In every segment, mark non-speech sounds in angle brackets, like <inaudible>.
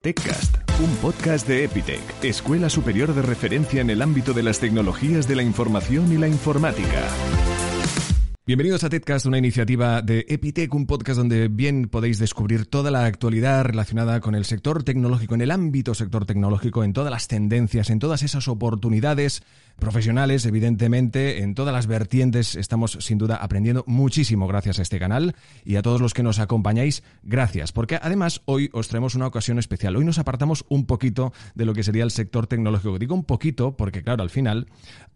TechCast, un podcast de Epitech, escuela superior de referencia en el ámbito de las tecnologías de la información y la informática. Bienvenidos a TechCast, una iniciativa de Epitech, un podcast donde bien podéis descubrir toda la actualidad relacionada con el sector tecnológico, en el ámbito sector tecnológico, en todas las tendencias, en todas esas oportunidades profesionales, evidentemente, en todas las vertientes estamos sin duda aprendiendo muchísimo gracias a este canal y a todos los que nos acompañáis, gracias, porque además hoy os traemos una ocasión especial. Hoy nos apartamos un poquito de lo que sería el sector tecnológico. Digo un poquito porque, claro, al final,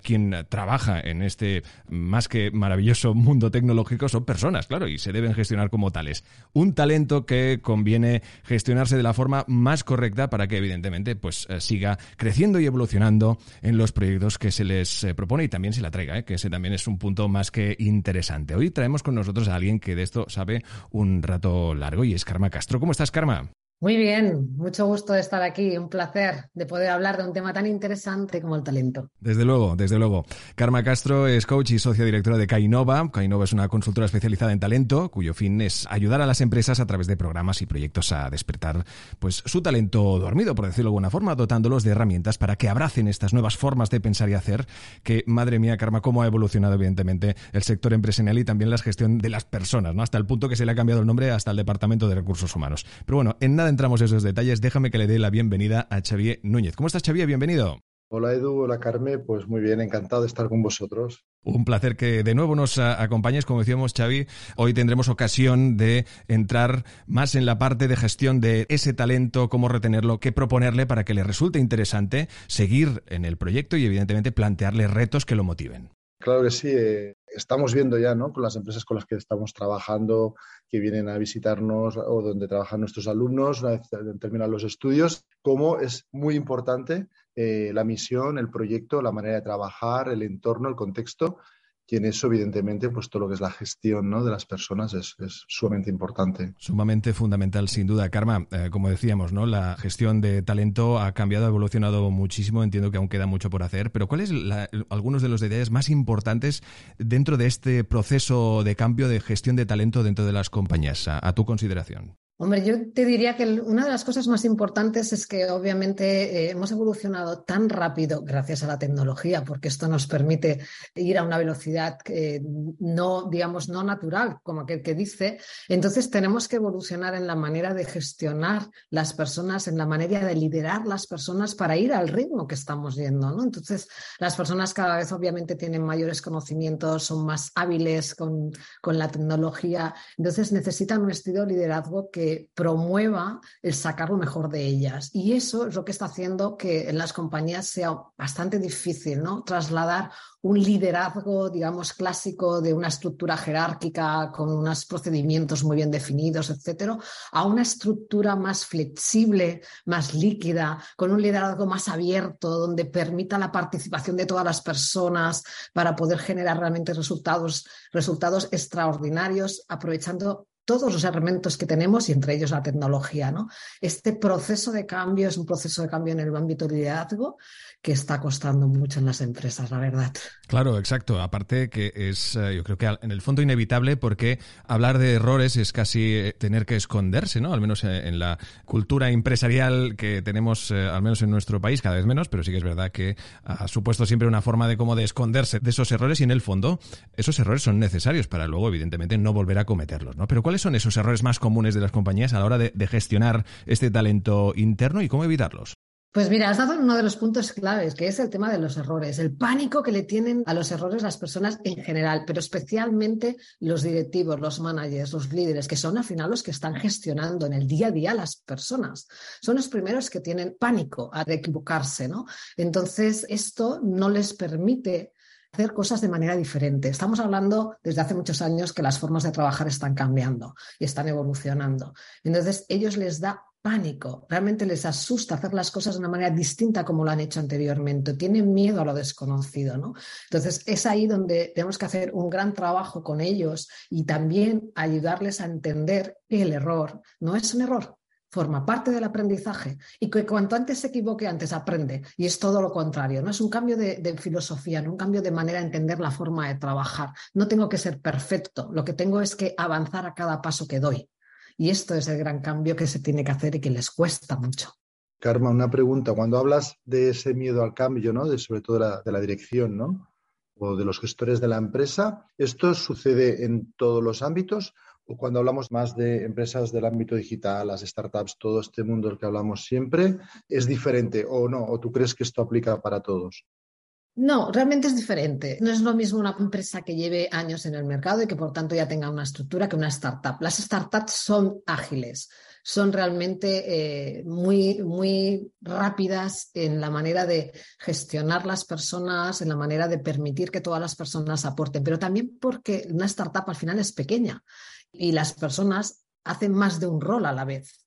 quien trabaja en este más que maravilloso mundo tecnológico son personas, claro, y se deben gestionar como tales. Un talento que conviene gestionarse de la forma más correcta para que, evidentemente, pues eh, siga creciendo y evolucionando en los proyectos que se les eh, propone y también se la traiga, ¿eh? que ese también es un punto más que interesante. Hoy traemos con nosotros a alguien que de esto sabe un rato largo y es Karma Castro. ¿Cómo estás, Karma? Muy bien, mucho gusto de estar aquí, un placer de poder hablar de un tema tan interesante como el talento. Desde luego, desde luego. Karma Castro es coach y socia directora de Kainova. Kainova es una consultora especializada en talento, cuyo fin es ayudar a las empresas a través de programas y proyectos a despertar pues su talento dormido, por decirlo de alguna forma, dotándolos de herramientas para que abracen estas nuevas formas de pensar y hacer, que madre mía, Karma, cómo ha evolucionado evidentemente el sector empresarial y también la gestión de las personas, ¿no? Hasta el punto que se le ha cambiado el nombre hasta el Departamento de Recursos Humanos. Pero bueno, en nada entramos esos detalles, déjame que le dé la bienvenida a Xavier Núñez. ¿Cómo estás, Xavier? Bienvenido. Hola Edu, hola Carmen, pues muy bien, encantado de estar con vosotros. Un placer que de nuevo nos acompañes, como decíamos Xavi, hoy tendremos ocasión de entrar más en la parte de gestión de ese talento, cómo retenerlo, qué proponerle para que le resulte interesante seguir en el proyecto y evidentemente plantearle retos que lo motiven. Claro que sí, eh, estamos viendo ya ¿no? con las empresas con las que estamos trabajando, que vienen a visitarnos o donde trabajan nuestros alumnos una vez terminan los estudios, cómo es muy importante eh, la misión, el proyecto, la manera de trabajar, el entorno, el contexto y en eso, evidentemente, pues todo lo que es la gestión ¿no? de las personas es, sumamente importante. Sumamente fundamental, sin duda. Karma, eh, como decíamos, ¿no? la gestión de talento ha cambiado, ha evolucionado muchísimo. Entiendo que aún queda mucho por hacer, pero ¿cuáles algunos de los detalles más importantes dentro de este proceso de cambio de gestión de talento dentro de las compañías, a tu consideración? Hombre, yo te diría que una de las cosas más importantes es que obviamente eh, hemos evolucionado tan rápido gracias a la tecnología, porque esto nos permite ir a una velocidad no, digamos, no natural, como aquel que dice. Entonces tenemos que evolucionar en la manera de gestionar las personas, en la manera de liderar las personas para ir al ritmo que estamos yendo, ¿no? Entonces las personas cada vez obviamente tienen mayores conocimientos, son más hábiles con, con la tecnología, entonces necesitan un estilo de liderazgo que promueva el sacar lo mejor de ellas. Y eso es lo que está haciendo que en las compañías sea bastante difícil, ¿no? Trasladar un liderazgo, digamos, clásico de una estructura jerárquica con unos procedimientos muy bien definidos, etcétera, a una estructura más flexible, más líquida, con un liderazgo más abierto, donde permita la participación de todas las personas para poder generar realmente resultados, resultados extraordinarios, aprovechando todos los elementos que tenemos y entre ellos la tecnología. ¿no? Este proceso de cambio es un proceso de cambio en el ámbito de liderazgo que está costando mucho en las empresas, la verdad. Claro, exacto. Aparte que es, eh, yo creo que en el fondo inevitable porque hablar de errores es casi eh, tener que esconderse, ¿no? Al menos eh, en la cultura empresarial que tenemos, al menos en nuestro país, cada vez menos, pero sí que es verdad que ha supuesto siempre una forma de cómo de esconderse de esos errores y en el fondo esos errores son necesarios para luego, evidentemente, no volver a cometerlos, ¿no? Pero ¿cuáles son esos errores más comunes de las compañías a la hora de gestionar este talento interno y cómo evitarlos? Pues mira, has dado uno de los puntos claves, que es el tema de los errores, el pánico que le tienen a los errores las personas en general, pero especialmente los directivos, los managers, los líderes, que son al final los que están gestionando en el día a día las personas. Son los primeros que tienen pánico a equivocarse, ¿no? Entonces, esto no les permite hacer cosas de manera diferente. Estamos hablando desde hace muchos años que las formas de trabajar están cambiando y están evolucionando. Entonces, ellos les da pánico, realmente les asusta hacer las cosas de una manera distinta como lo han hecho anteriormente, tienen miedo a lo desconocido, ¿no? Entonces es ahí donde tenemos que hacer un gran trabajo con ellos y también ayudarles a entender que el error no es un error, forma parte del aprendizaje y que cuanto antes se equivoque, antes aprende. Y es todo lo contrario, no es un cambio de, filosofía, no un cambio de manera de entender la forma de trabajar. No tengo que ser perfecto, lo que tengo es que avanzar a cada paso que doy. Y esto es el gran cambio que se tiene que hacer y que les cuesta mucho. Karma, una pregunta. Cuando hablas de ese miedo al cambio, ¿no? De, sobre todo la, de la dirección, ¿no? O de los gestores de la empresa, ¿esto sucede en todos los ámbitos? Cuando hablamos más de empresas del ámbito digital, las startups, todo este mundo del que hablamos siempre, ¿es diferente o no? ¿O tú crees que esto aplica para todos? No, realmente es diferente. No es lo mismo una empresa que lleve años en el mercado y que por tanto ya tenga una estructura que una startup. Las startups son ágiles, son realmente eh, muy, muy rápidas en la manera de gestionar las personas, en la manera de permitir que todas las personas aporten, pero también porque una startup al final es pequeña y las personas hacen más de un rol a la vez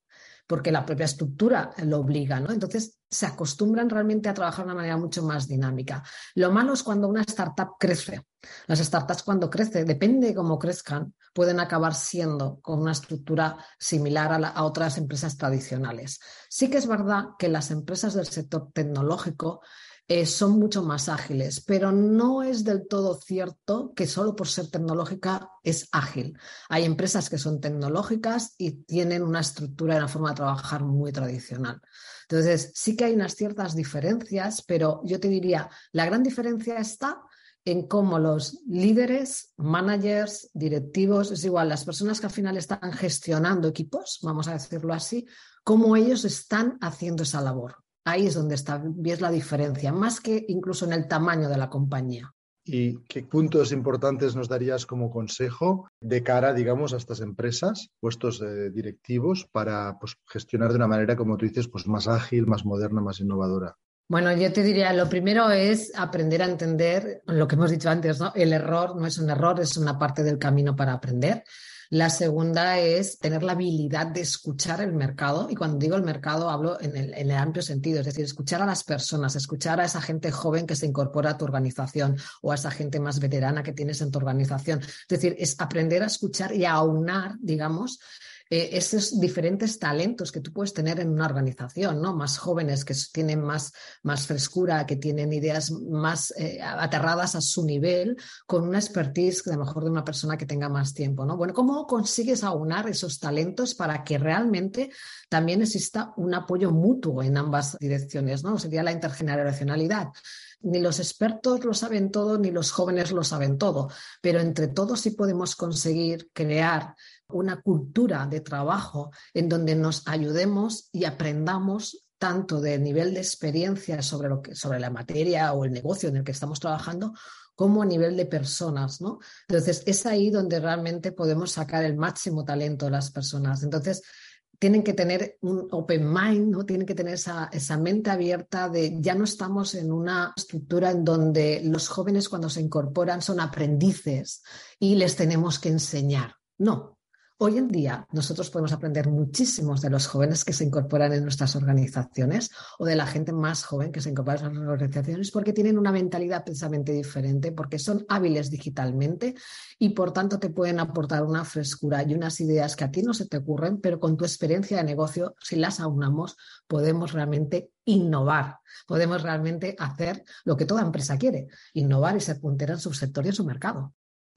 porque la propia estructura lo obliga, ¿no? Entonces se acostumbran realmente a trabajar de una manera mucho más dinámica. Lo malo es cuando una startup crece. Las startups cuando crecen, depende de cómo crezcan, pueden acabar siendo con una estructura similar a, a otras empresas tradicionales. Sí que es verdad que las empresas del sector tecnológico eh, son mucho más ágiles, pero no es del todo cierto que solo por ser tecnológica es ágil. Hay empresas que son tecnológicas y tienen una estructura y una forma de trabajar muy tradicional. Entonces, sí que hay unas ciertas diferencias, pero yo te diría, la gran diferencia está en cómo los líderes, managers, directivos, es igual, las personas que al final están gestionando equipos, vamos a decirlo así, cómo ellos están haciendo esa labor. Ahí es donde está, ves la diferencia, más que incluso en el tamaño de la compañía. ¿Y qué puntos importantes nos darías como consejo de cara, digamos, a estas empresas, puestos eh, directivos, para pues, gestionar de una manera, como tú dices, pues más ágil, más moderna, más innovadora? Bueno, yo te diría, lo primero es aprender a entender lo que hemos dicho antes, ¿no? El error no es un error, es una parte del camino para aprender. La segunda es tener la habilidad de escuchar el mercado. Y cuando digo el mercado, hablo en el, amplio sentido, es decir, escuchar a las personas, escuchar a esa gente joven que se incorpora a tu organización o a esa gente más veterana que tienes en tu organización. Es decir, es aprender a escuchar y a aunar, digamos, eh, esos diferentes talentos que tú puedes tener en una organización, ¿no? Más jóvenes que tienen más, más frescura, que tienen ideas más eh, aterradas a su nivel, con una expertise mejor de una persona que tenga más tiempo, ¿no? Bueno, ¿cómo consigues aunar esos talentos para que realmente también exista un apoyo mutuo en ambas direcciones, ¿no? Sería la intergeneracionalidad ni los expertos lo saben todo, ni los jóvenes lo saben todo, pero entre todos sí podemos conseguir crear una cultura de trabajo en donde nos ayudemos y aprendamos tanto de nivel de experiencia sobre, lo que, sobre la materia o el negocio en el que estamos trabajando, como a nivel de personas, ¿no? Entonces, es ahí donde realmente podemos sacar el máximo talento de las personas. Entonces, tienen que tener un open mind, ¿no? Tienen que tener esa, esa, mente abierta de ya no estamos en una estructura en donde los jóvenes cuando se incorporan son aprendices y les tenemos que enseñar. No, Hoy en día nosotros podemos aprender muchísimos de los jóvenes que se incorporan en nuestras organizaciones o de la gente más joven que se incorpora en nuestras organizaciones porque tienen una mentalidad precisamente diferente, porque son hábiles digitalmente y por tanto te pueden aportar una frescura y unas ideas que a ti no se te ocurren, pero con tu experiencia de negocio, si las aunamos, podemos realmente innovar, podemos realmente hacer lo que toda empresa quiere, innovar y ser puntera en su sector y en su mercado.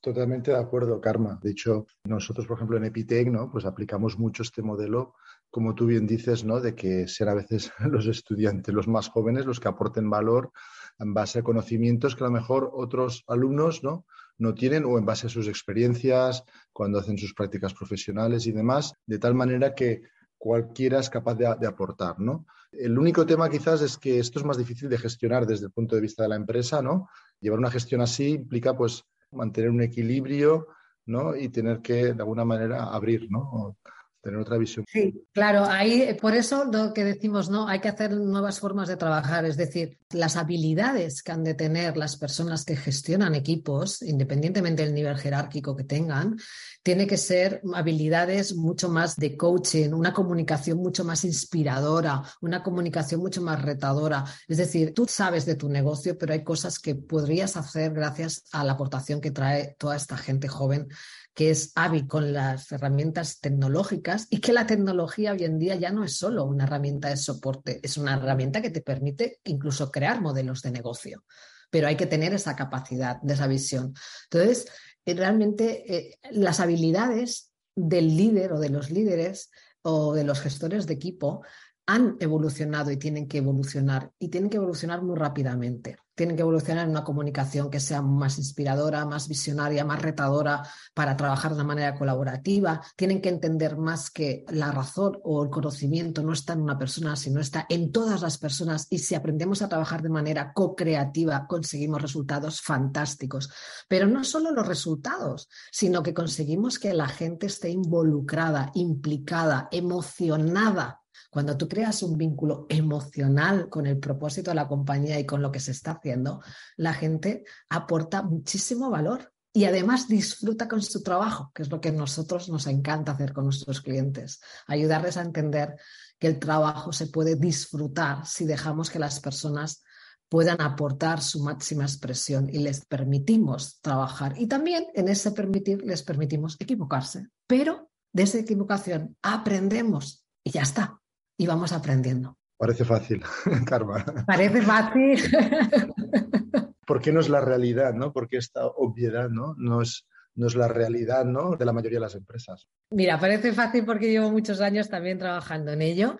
Totalmente de acuerdo, Karma. De hecho, nosotros, por ejemplo, en Epitech, ¿no? Pues aplicamos mucho este modelo, como tú bien dices, ¿no? De que sean a veces <laughs> los estudiantes, los más jóvenes, los que aporten valor en base a conocimientos que a lo mejor otros alumnos, ¿no? no tienen o en base a sus experiencias, cuando hacen sus prácticas profesionales y demás, de tal manera que cualquiera es capaz de, de, aportar, ¿no? El único tema quizás es que esto es más difícil de gestionar desde el punto de vista de la empresa, ¿no? Llevar una gestión así implica pues mantener un equilibrio ¿no? y tener que, de alguna manera, abrir, ¿no? Tener otra visión. Sí, claro, ahí por eso lo que decimos, ¿no? Hay que hacer nuevas formas de trabajar, es decir, las habilidades que han de tener las personas que gestionan equipos, independientemente del nivel jerárquico que tengan, tiene que ser habilidades mucho más de coaching, una comunicación mucho más inspiradora, una comunicación mucho más retadora. Es decir, tú sabes de tu negocio, pero hay cosas que podrías hacer gracias a la aportación que trae toda esta gente joven que es hábil con las herramientas tecnológicas y que la tecnología hoy en día ya no es solo una herramienta de soporte, es una herramienta que te permite incluso crear modelos de negocio, pero hay que tener esa capacidad, de esa visión. Entonces, eh, realmente eh, las habilidades del líder o de los líderes o de los gestores de equipo han evolucionado y tienen que evolucionar y tienen que evolucionar muy rápidamente tienen que evolucionar en una comunicación que sea más inspiradora, más visionaria, más retadora para trabajar de manera colaborativa. Tienen que entender más que la razón o el conocimiento no está en una persona, sino está en todas las personas. Y si aprendemos a trabajar de manera co-creativa, conseguimos resultados fantásticos. Pero no solo los resultados, sino que conseguimos que la gente esté involucrada, implicada, emocionada cuando tú creas un vínculo emocional con el propósito de la compañía y con lo que se está haciendo, la gente aporta muchísimo valor y además disfruta con su trabajo, que es lo que a nosotros nos encanta hacer con nuestros clientes, ayudarles a entender que el trabajo se puede disfrutar si dejamos que las personas puedan aportar su máxima expresión y les permitimos trabajar. Y también en ese permitir les permitimos equivocarse, pero de esa equivocación aprendemos y ya está y vamos aprendiendo. Parece fácil, <laughs> Karma. Parece fácil. <laughs> ¿Por qué no es la realidad, no? Porque esta obviedad, ¿no? No es, no es la realidad, ¿no? De la mayoría de las empresas. Mira, parece fácil porque llevo muchos años también trabajando en ello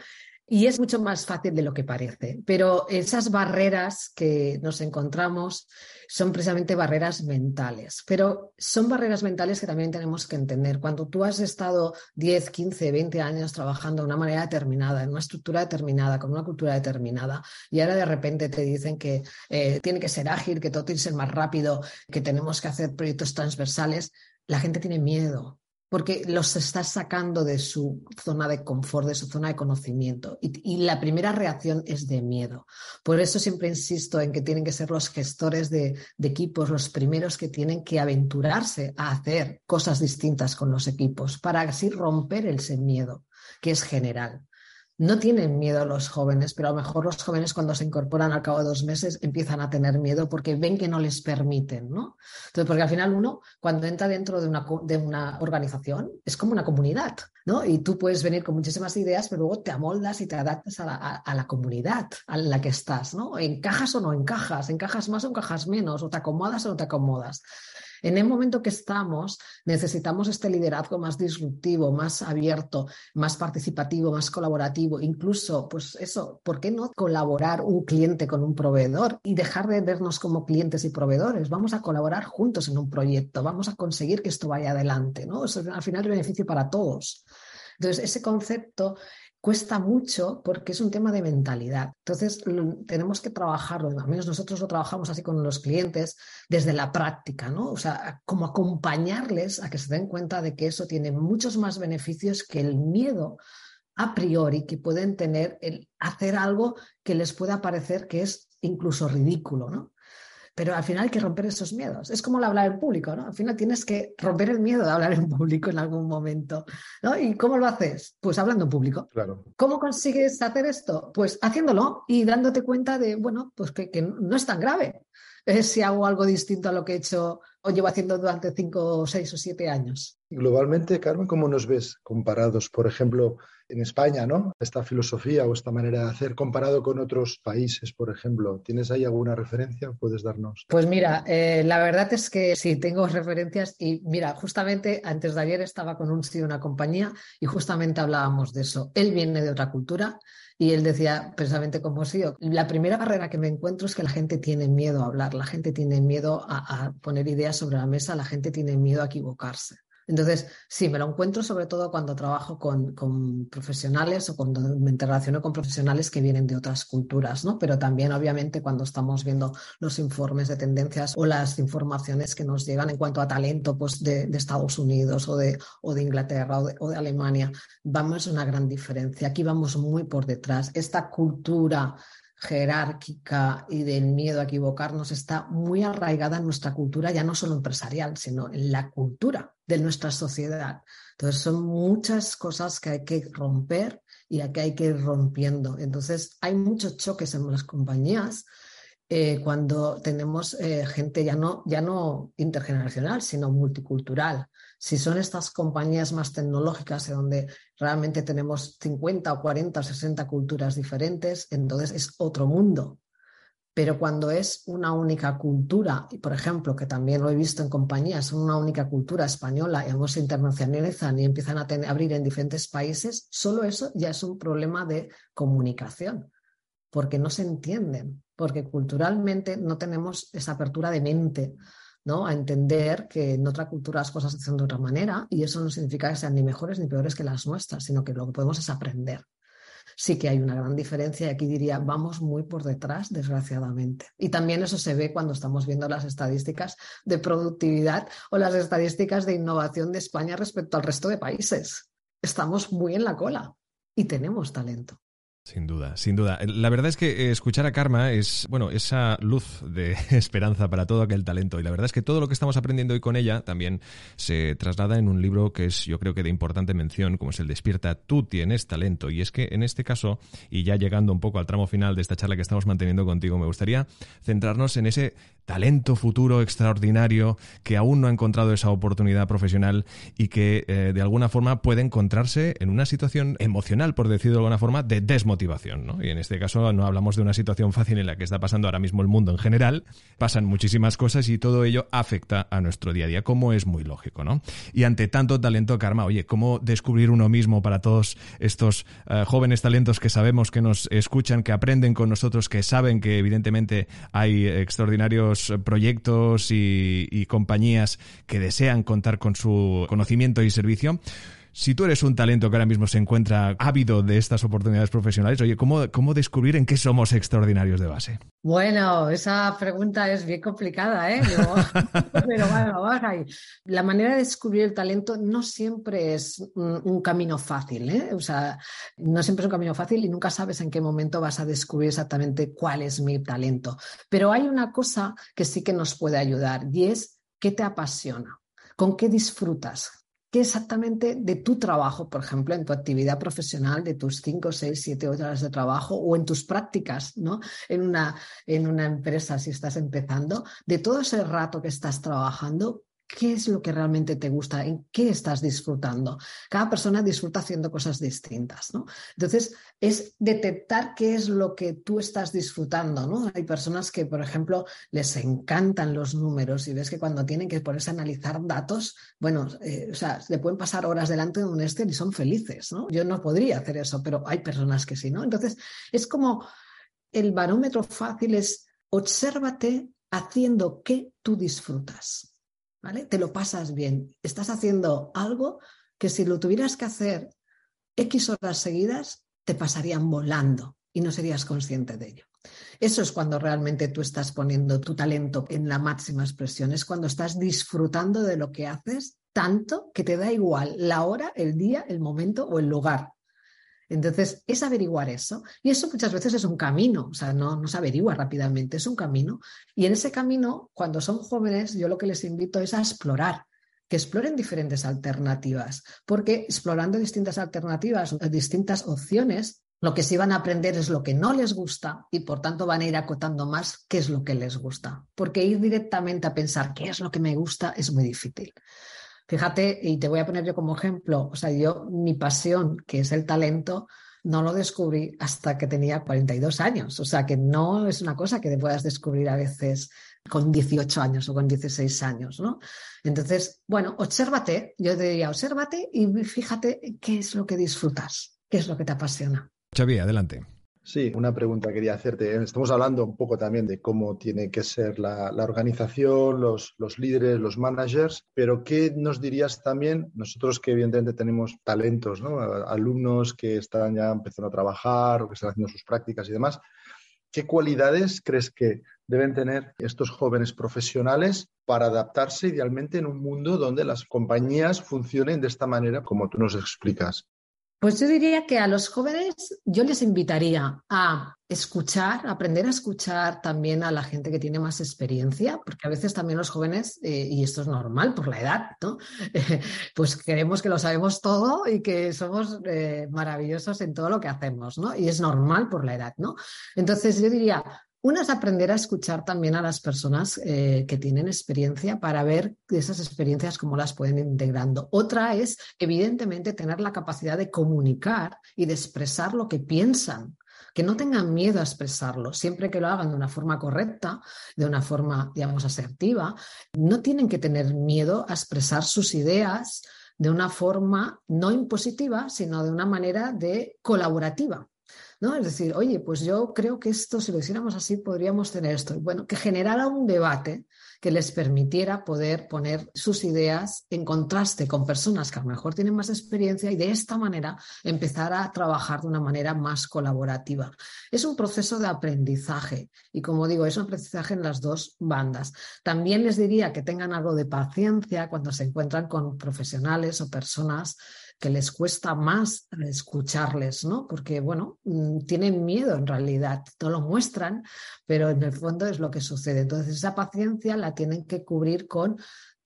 y es mucho más fácil de lo que parece, pero esas barreras que nos encontramos son precisamente barreras mentales, pero son barreras mentales que también tenemos que entender. Cuando tú has estado 10, 15, 20 años trabajando de una manera determinada, en una estructura determinada, con una cultura determinada, y ahora de repente te dicen que eh, tiene que ser ágil, que todo tiene que ser más rápido, que tenemos que hacer proyectos transversales, la gente tiene miedo porque los estás sacando de su zona de confort, de su zona de conocimiento. Y, la primera reacción es de miedo. Por eso siempre insisto en que tienen que ser los gestores de, de, equipos los primeros que tienen que aventurarse a hacer cosas distintas con los equipos para así romper ese miedo que es general no tienen miedo los jóvenes, pero a lo mejor los jóvenes cuando se incorporan al cabo de dos meses empiezan a tener miedo porque ven que no les permiten, ¿no? Entonces, porque al final uno, cuando entra dentro de una, de una organización, es como una comunidad, ¿no? Y tú puedes venir con muchísimas ideas, pero luego te amoldas y te adaptas a la, a la comunidad en la que estás, ¿no? ¿Encajas o no encajas? ¿Encajas más o encajas menos? ¿O te acomodas o no te acomodas? En el momento que estamos, necesitamos este liderazgo más disruptivo, más abierto, más participativo, más colaborativo, incluso, pues eso, ¿por qué no colaborar un cliente con un proveedor y dejar de vernos como clientes y proveedores? Vamos a colaborar juntos en un proyecto, vamos a conseguir que esto vaya adelante, ¿no? Eso al final es beneficio para todos. Entonces, ese concepto cuesta mucho porque es un tema de mentalidad. Entonces, tenemos que trabajarlo, al menos nosotros lo trabajamos así con los clientes desde la práctica, ¿no? O sea, como acompañarles a que se den cuenta de que eso tiene muchos más beneficios que el miedo a priori que pueden tener el hacer algo que les pueda parecer que es incluso ridículo, ¿no? Pero al final hay que romper esos miedos. Es como el hablar en público, ¿no? Al final tienes que romper el miedo de hablar en público en algún momento, ¿no? ¿Y cómo lo haces? Pues hablando en público. Claro. ¿Cómo consigues hacer esto? Pues haciéndolo y dándote cuenta de, bueno, pues que, que no es tan grave. Es si hago algo distinto a lo que he hecho o llevo haciendo durante cinco, seis o siete años. Globalmente, Carmen, ¿cómo nos ves comparados, por ejemplo, en España, ¿no? Esta filosofía o esta manera de hacer comparado con otros países, por ejemplo. ¿Tienes ahí alguna referencia? ¿Puedes darnos? Pues mira, eh, la verdad es que sí, tengo referencias y mira, justamente antes de ayer estaba con un CEO de una compañía y justamente hablábamos de eso. Él viene de otra cultura y él decía precisamente como CEO, la primera barrera que me encuentro es que la gente tiene miedo a hablar, la gente tiene miedo a, a poner ideas sobre la mesa, la gente tiene miedo a equivocarse. Entonces, sí, me lo encuentro sobre todo cuando trabajo con, profesionales o cuando me interrelaciono con profesionales que vienen de otras culturas, ¿no? Pero también, obviamente, cuando estamos viendo los informes de tendencias o las informaciones que nos llegan en cuanto a talento pues, de, Estados Unidos o de, Inglaterra o de Alemania, vamos a una gran diferencia. Aquí vamos muy por detrás. Esta cultura jerárquica y del miedo a equivocarnos está muy arraigada en nuestra cultura, ya no solo empresarial, sino en la cultura de nuestra sociedad. Entonces son muchas cosas que hay que romper y que hay que ir rompiendo. Entonces hay muchos choques en las compañías eh, cuando tenemos eh, gente ya no, ya no intergeneracional, sino multicultural. Si son estas compañías más tecnológicas en donde realmente tenemos 50 o 40 o 60 culturas diferentes, entonces es otro mundo. Pero cuando es una única cultura, y por ejemplo, que también lo he visto en compañías, una única cultura española y ambos se internacionalizan y empiezan a abrir en diferentes países, solo eso ya es un problema de comunicación, porque no se entienden, porque culturalmente no tenemos esa apertura de mente a entender que en otra cultura las cosas se hacen de otra manera y eso no significa que sean ni mejores ni peores que las nuestras, sino que lo que podemos es aprender. Sí que hay una gran diferencia y aquí diría, vamos muy por detrás, desgraciadamente. Y también eso se ve cuando estamos viendo las estadísticas de productividad o las estadísticas de innovación de España respecto al resto de países. Estamos muy en la cola y tenemos talento. Sin duda, sin duda. La verdad es que eh, escuchar a Karma es, bueno, esa luz de <laughs> esperanza para todo aquel talento. Y la verdad es que todo lo que estamos aprendiendo hoy con ella también se traslada en un libro que es, yo creo que de importante mención, como es el Despierta, tú tienes talento. Y es que en este caso, y ya llegando un poco al tramo final de esta charla que estamos manteniendo contigo, me gustaría centrarnos en ese talento futuro extraordinario que aún no ha encontrado esa oportunidad profesional y que eh, de alguna forma puede encontrarse en una situación emocional, por decirlo de alguna forma, de desmotivación. ¿no? Y en este caso no hablamos de una situación fácil en la que está pasando ahora mismo el mundo en general, pasan muchísimas cosas y todo ello afecta a nuestro día a día, como es muy lógico. ¿no? Y ante tanto talento, Karma, oye, ¿cómo descubrir uno mismo para todos estos eh, jóvenes talentos que sabemos que nos escuchan, que aprenden con nosotros, que saben que evidentemente hay extraordinarios proyectos y, compañías que desean contar con su conocimiento y servicio. Si tú eres un talento que ahora mismo se encuentra ávido de estas oportunidades profesionales, oye, ¿cómo, ¿cómo, descubrir en qué somos extraordinarios de base? Bueno, esa pregunta es bien complicada, ¿eh? <laughs> Pero bueno, vamos ahí. La manera de descubrir el talento no siempre es un, camino fácil, ¿eh? O sea, no siempre es un camino fácil y nunca sabes en qué momento vas a descubrir exactamente cuál es mi talento. Pero hay una cosa que sí que nos puede ayudar y es qué te apasiona, con qué disfrutas, qué exactamente de tu trabajo, por ejemplo, en tu actividad profesional, de tus 5, 6, 7 horas de trabajo o en tus prácticas, ¿no? En una, en una empresa, si estás empezando, de todo ese rato que estás trabajando, qué es lo que realmente te gusta, en qué estás disfrutando. Cada persona disfruta haciendo cosas distintas, ¿no? Entonces, es detectar qué es lo que tú estás disfrutando, ¿no? Hay personas que, por ejemplo, les encantan los números y ves que cuando tienen que ponerse a analizar datos, bueno, eh, o sea, le pueden pasar horas delante de un Excel y son felices, ¿no? Yo no podría hacer eso, pero hay personas que sí, ¿no? Entonces, es como el barómetro fácil es obsérvate haciendo qué tú disfrutas. Te lo pasas bien. Estás haciendo algo que si lo tuvieras que hacer X horas seguidas, te pasarían volando y no serías consciente de ello. Eso es cuando realmente tú estás poniendo tu talento en la máxima expresión, es cuando estás disfrutando de lo que haces tanto que te da igual la hora, el día, el momento o el lugar. Entonces, es averiguar eso. Y eso muchas veces es un camino, o sea, no, no se averigua rápidamente, es un camino. Y en ese camino, cuando son jóvenes, yo lo que les invito es a explorar, que exploren diferentes alternativas, porque explorando distintas alternativas, distintas opciones, lo que sí van a aprender es lo que no les gusta y por tanto van a ir acotando más qué es lo que les gusta, porque ir directamente a pensar qué es lo que me gusta es muy difícil. Fíjate, y te voy a poner yo como ejemplo, o sea, yo mi pasión, que es el talento, no lo descubrí hasta que tenía 42 años. O sea, que no es una cosa que te puedas descubrir a veces con 18 años o con 16 años, ¿no? Entonces, bueno, obsérvate, yo te diría, obsérvate y fíjate qué es lo que disfrutas, qué es lo que te apasiona. Xavi, adelante. Sí, una pregunta quería hacerte. Estamos hablando un poco también de cómo tiene que ser la, organización, los, líderes, los managers, pero ¿qué nos dirías también nosotros que evidentemente tenemos talentos, ¿no? alumnos que están ya empezando a trabajar o que están haciendo sus prácticas y demás? ¿Qué cualidades crees que deben tener estos jóvenes profesionales para adaptarse idealmente en un mundo donde las compañías funcionen de esta manera como tú nos explicas? Pues yo diría que a los jóvenes yo les invitaría a escuchar, aprender a escuchar también a la gente que tiene más experiencia, porque a veces también los jóvenes, eh, y esto es normal por la edad, ¿no? <laughs> pues queremos que lo sabemos todo y que somos eh, maravillosos en todo lo que hacemos, ¿no? Y es normal por la edad, ¿no? Entonces yo diría, una es aprender a escuchar también a las personas eh, que tienen experiencia para ver esas experiencias cómo las pueden integrando. Otra es, evidentemente, tener la capacidad de comunicar y de expresar lo que piensan que no tengan miedo a expresarlo, siempre que lo hagan de una forma correcta, de una forma, digamos, asertiva, no tienen que tener miedo a expresar sus ideas de una forma no impositiva, sino de una manera de colaborativa. ¿No? Es decir, oye, pues yo creo que esto, si lo hiciéramos así, podríamos tener esto. Bueno, que generara un debate que les permitiera poder poner sus ideas en contraste con personas que a lo mejor tienen más experiencia y de esta manera empezar a trabajar de una manera más colaborativa. Es un proceso de aprendizaje y como digo, es un aprendizaje en las dos bandas. También les diría que tengan algo de paciencia cuando se encuentran con profesionales o personas que les cuesta más escucharles, ¿no? Porque, bueno, mm, tienen miedo en realidad, no lo muestran, pero en el fondo es lo que sucede. Entonces, esa paciencia la tienen que cubrir con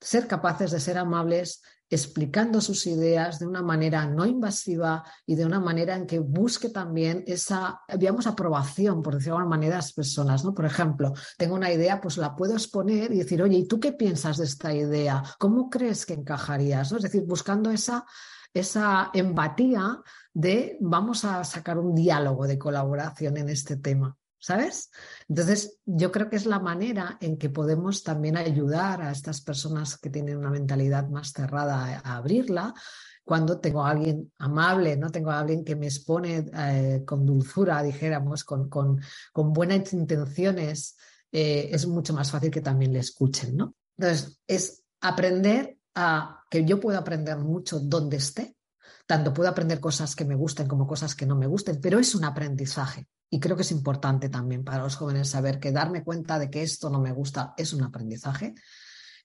ser capaces de ser amables, explicando sus ideas de una manera no invasiva y de una manera en que busque también esa, digamos, aprobación, por decirlo de alguna manera, a las personas. ¿no? Por ejemplo, tengo una idea, pues la puedo exponer y decir, oye, ¿y tú qué piensas de esta idea? ¿Cómo crees que encajarías? Es decir, buscando esa esa empatía de vamos a sacar un diálogo de colaboración en este tema. ¿Sabes? Entonces, yo creo que es la manera en que podemos también ayudar a estas personas que tienen una mentalidad más cerrada a, abrirla. Cuando tengo a alguien amable, no tengo a alguien que me expone eh, con dulzura, dijéramos, con, con, buenas intenciones, eh, es mucho más fácil que también le escuchen, ¿no? Entonces, es aprender a que yo puedo aprender mucho donde esté, tanto puedo aprender cosas que me gusten como cosas que no me gusten, pero es un aprendizaje. Y creo que es importante también para los jóvenes saber que darme cuenta de que esto no me gusta es un aprendizaje.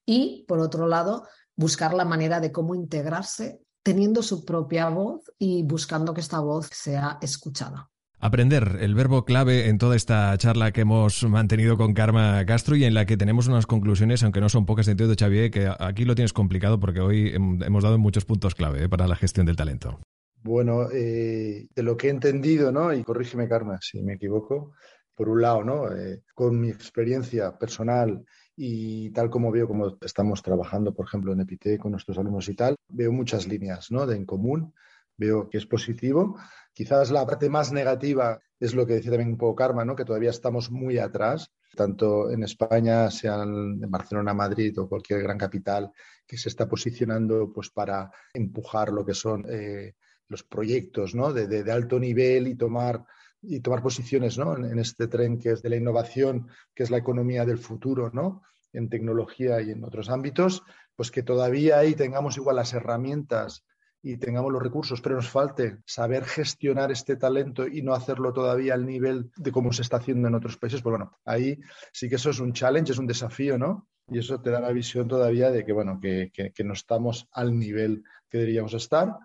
Y, por otro lado, buscar la manera de cómo integrarse teniendo su propia voz y buscando que esta voz sea escuchada. Aprender, el verbo clave en toda esta charla que hemos mantenido con Karma Castro y en la que tenemos unas conclusiones, aunque no son pocas, de Xavier, que aquí lo tienes complicado porque hoy hemos dado muchos puntos clave eh, para la gestión del talento. Bueno, eh, de lo que he entendido, ¿no? Y corrígeme, Karma, si me equivoco, por un lado, ¿no? Eh, con mi experiencia personal y tal como veo como estamos trabajando, por ejemplo, en EPITE con nuestros alumnos y tal, veo muchas líneas, ¿no? De en común veo que es positivo. Quizás la parte más negativa es lo que decía también un poco Karma, ¿no? que todavía estamos muy atrás, tanto en España, sea en Barcelona, Madrid o cualquier gran capital que se está posicionando pues, para empujar lo que son eh, los proyectos ¿no? de, de, alto nivel y tomar, y tomar posiciones ¿no? en, este tren que es de la innovación, que es la economía del futuro, ¿no? en tecnología y en otros ámbitos, pues que todavía ahí tengamos igual las herramientas y tengamos los recursos, pero nos falte saber gestionar este talento y no hacerlo todavía al nivel de cómo se está haciendo en otros países, pues bueno, ahí sí que eso es un challenge, es un desafío, ¿no? Y eso te da la visión todavía de que, bueno, que, no estamos al nivel que deberíamos estar.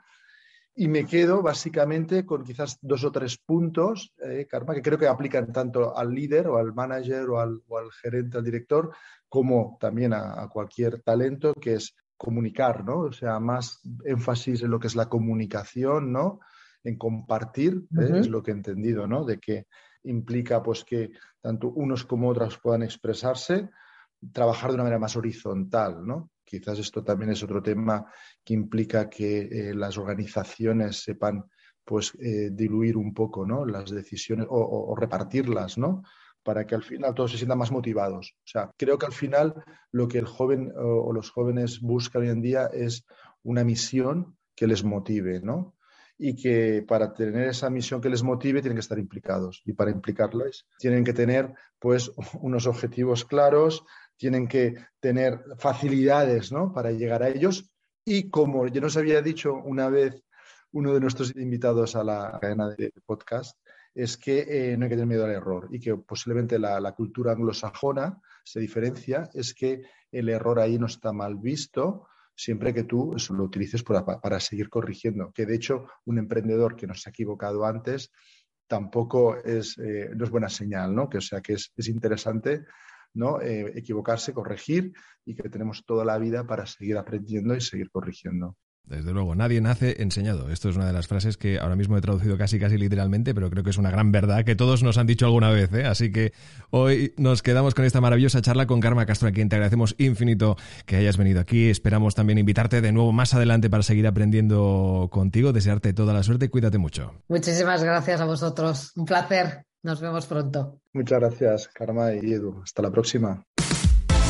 Y me quedo básicamente con quizás dos o tres puntos, eh, Karma, que creo que aplican tanto al líder o al manager o al, gerente, al director, como también a, a, cualquier talento, que es comunicar, ¿no? O sea, más énfasis en lo que es la comunicación, ¿no? En compartir, ¿eh? es lo que he entendido, ¿no? De que implica pues que tanto unos como otras puedan expresarse, trabajar de una manera más horizontal, ¿no? Quizás esto también es otro tema que implica que eh, las organizaciones sepan pues eh, diluir un poco, ¿no? Las decisiones o, o repartirlas, ¿no? Para que al final todos se sientan más motivados. O sea, creo que al final lo que el joven o, los jóvenes buscan hoy en día es una misión que les motive, ¿no? y que para tener esa misión que les motive tienen que estar implicados y para implicarlos tienen que tener pues <laughs> unos objetivos claros, tienen que tener facilidades ¿no? para llegar a ellos y como ya nos había dicho una vez uno de nuestros invitados a la cadena de podcast, es que eh, no hay que tener miedo al error y que posiblemente la, cultura anglosajona se diferencia, es que el error ahí no está mal visto siempre que tú lo utilices para, seguir corrigiendo. Que de hecho un emprendedor que no se ha equivocado antes tampoco es, eh, no es buena señal, ¿no? Que o sea que es, interesante ¿no? Eh, equivocarse, corregir y que tenemos toda la vida para seguir aprendiendo y seguir corrigiendo. Desde luego, nadie nace enseñado. Esto es una de las frases que ahora mismo he traducido casi casi literalmente, pero creo que es una gran verdad que todos nos han dicho alguna vez. ¿eh? Así que hoy nos quedamos con esta maravillosa charla con Karma Castro, a quien te agradecemos infinito que hayas venido aquí. Esperamos también invitarte de nuevo más adelante para seguir aprendiendo contigo. Desearte toda la suerte y cuídate mucho. Muchísimas gracias a vosotros. Un placer. Nos vemos pronto. Muchas gracias, Karma y Edu. Hasta la próxima.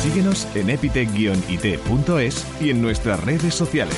Síguenos en epitech-it.es y en nuestras redes sociales.